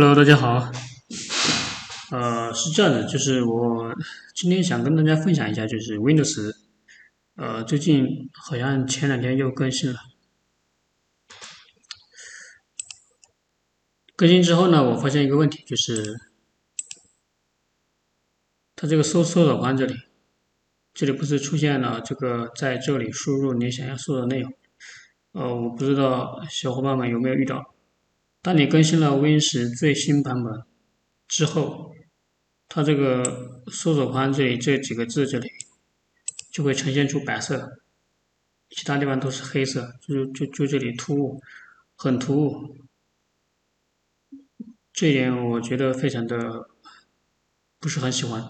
Hello，大家好。呃，是这样的，就是我今天想跟大家分享一下，就是 Windows，呃，最近好像前两天又更新了。更新之后呢，我发现一个问题，就是它这个搜搜索框这里，这里不是出现了这个在这里输入你想要搜的内容？呃，我不知道小伙伴们有没有遇到。当你更新了 Win 十最新版本之后，它这个搜索框这里这几个字这里就会呈现出白色，其他地方都是黑色，就就就这里突兀，很突兀。这一点我觉得非常的不是很喜欢。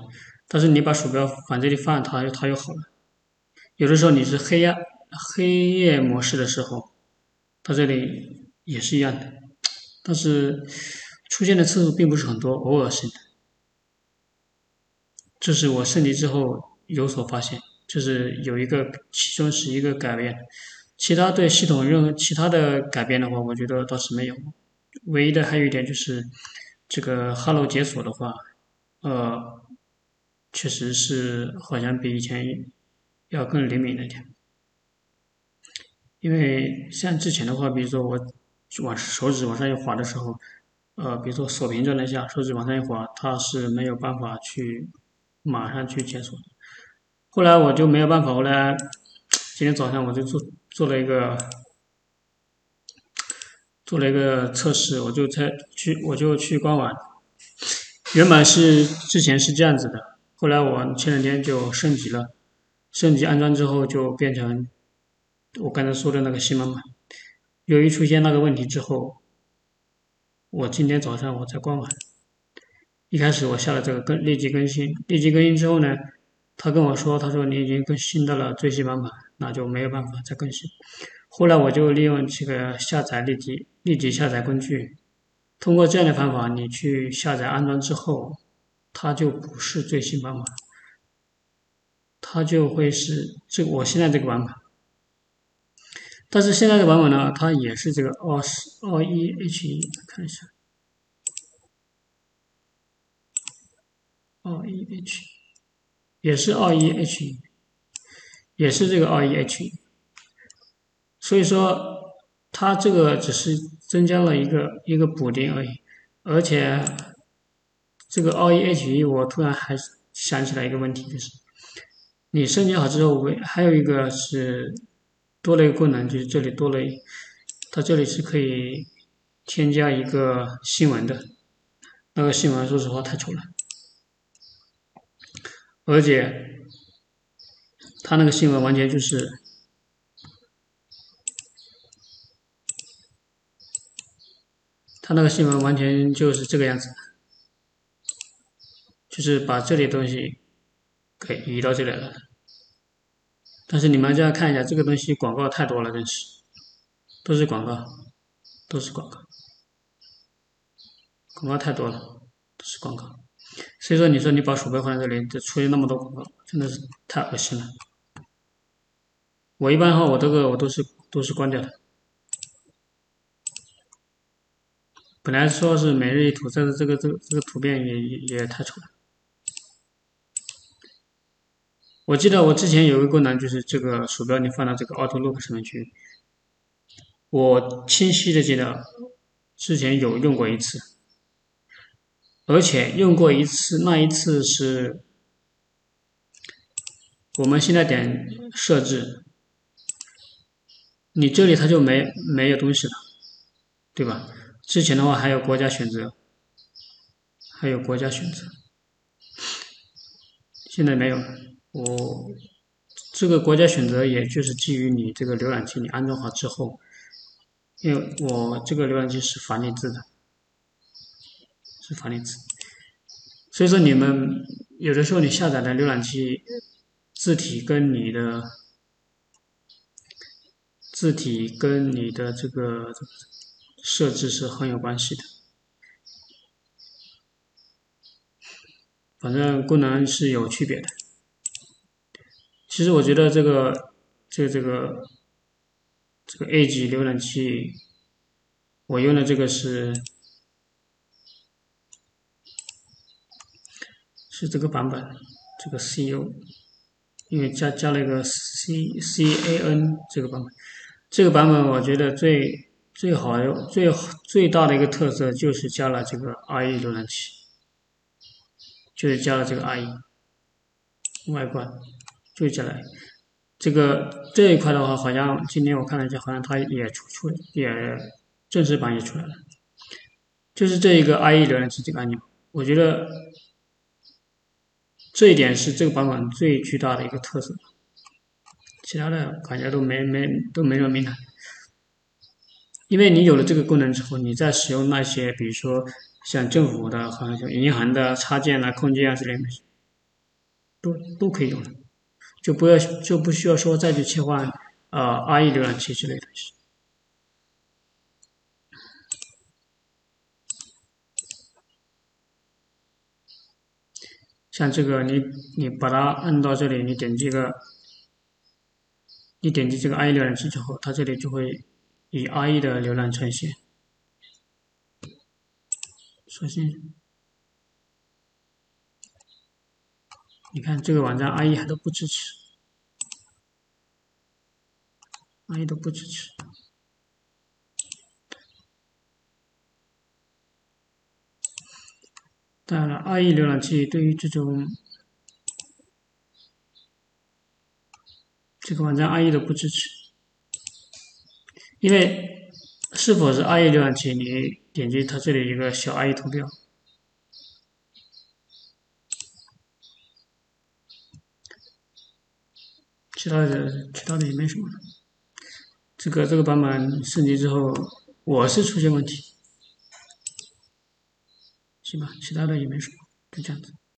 但是你把鼠标往这里放，它它又好了。有的时候你是黑暗黑夜模式的时候，它这里也是一样的。但是出现的次数并不是很多，偶尔性的。这是我升级之后有所发现，就是有一个其中是一个改变，其他对系统任何其他的改变的话，我觉得倒是没有。唯一的还有一点就是这个 Hello 解锁的话，呃，确实是好像比以前要更灵敏了一点。因为像之前的话，比如说我。往手指往上一滑的时候，呃，比如说锁屏状态下，手指往上一滑，它是没有办法去马上去解锁的。后来我就没有办法，后来今天早上我就做做了一个做了一个测试，我就在去我就去官网，原本是之前是这样子的，后来我前两天就升级了，升级安装之后就变成我刚才说的那个新版本。由于出现那个问题之后，我今天早上我在官网，一开始我下了这个更立即更新，立即更新之后呢，他跟我说，他说你已经更新到了最新版本，那就没有办法再更新。后来我就利用这个下载立即立即下载工具，通过这样的方法，你去下载安装之后，它就不是最新版本，它就会是这我现在这个版本。但是现在的版本呢，它也是这个二十二一 H 一，看一下，二一 H，也是二一 H 一，也是这个二一 H 一，所以说它这个只是增加了一个一个补丁而已，而且这个二一 H 一，我突然还想起来一个问题，就是你升级好之后，为还有一个是。多了一个功能，就是这里多了，它这里是可以添加一个新闻的，那个新闻说实话太丑了，而且它那个新闻完全就是，它那个新闻完全就是这个样子，就是把这里东西给移到这里来了。但是你们就要看一下这个东西，广告太多了，真是，都是广告，都是广告，广告太多了，都是广告。所以说，你说你把鼠标放在这里，就出现那么多广告，真的是太恶心了。我一般的话，我这个我都是都是关掉的。本来说是每日一图，但是这个这个这个图片也也也太丑了。我记得我之前有一个功能，就是这个鼠标你放到这个 Auto Look 上面去。我清晰的记得之前有用过一次，而且用过一次，那一次是我们现在点设置，你这里它就没没有东西了，对吧？之前的话还有国家选择，还有国家选择，现在没有了。我这个国家选择，也就是基于你这个浏览器你安装好之后，因为我这个浏览器是繁体字的，是繁体字，所以说你们有的时候你下载的浏览器字体跟你的字体跟你的这个设置是很有关系的，反正功能是有区别的。其实我觉得这个，这个这个，这个 A 级浏览器，我用的这个是是这个版本，这个 CU，因为加加了一个 C CAN 这个版本，这个版本我觉得最最好的最最大的一个特色就是加了这个 IE 浏览器，就是加了这个 IE 外观，就加了这个这一块的话，好像今天我看了一下，好像它也出出也正式版也出来了，就是这一个 IE 浏览器这个按钮，我觉得。这一点是这个版本最巨大的一个特色，其他的感觉都没没都没什么明显。因为你有了这个功能之后，你在使用那些比如说像政府的、好像银行的插件啊、空间啊之类的，都都可以用了，就不要就不需要说再去切换啊 IE 浏览器之类的东西。像这个，你你把它摁到这里，你点击个，你点击这个 IE 浏览器之后，它这里就会以 IE 的浏览呈现。首先，你看这个网站 IE 还都不支持，IE 都不支持。当然了，IE 浏览器对于这种这个网站 IE 都不支持，因为是否是 IE 浏览器，你点击它这里一个小 IE 图标，其他的其他的也没什么。这个这个版本升级之后，我是出现问题。行吧，其他的也没什么，就这样子。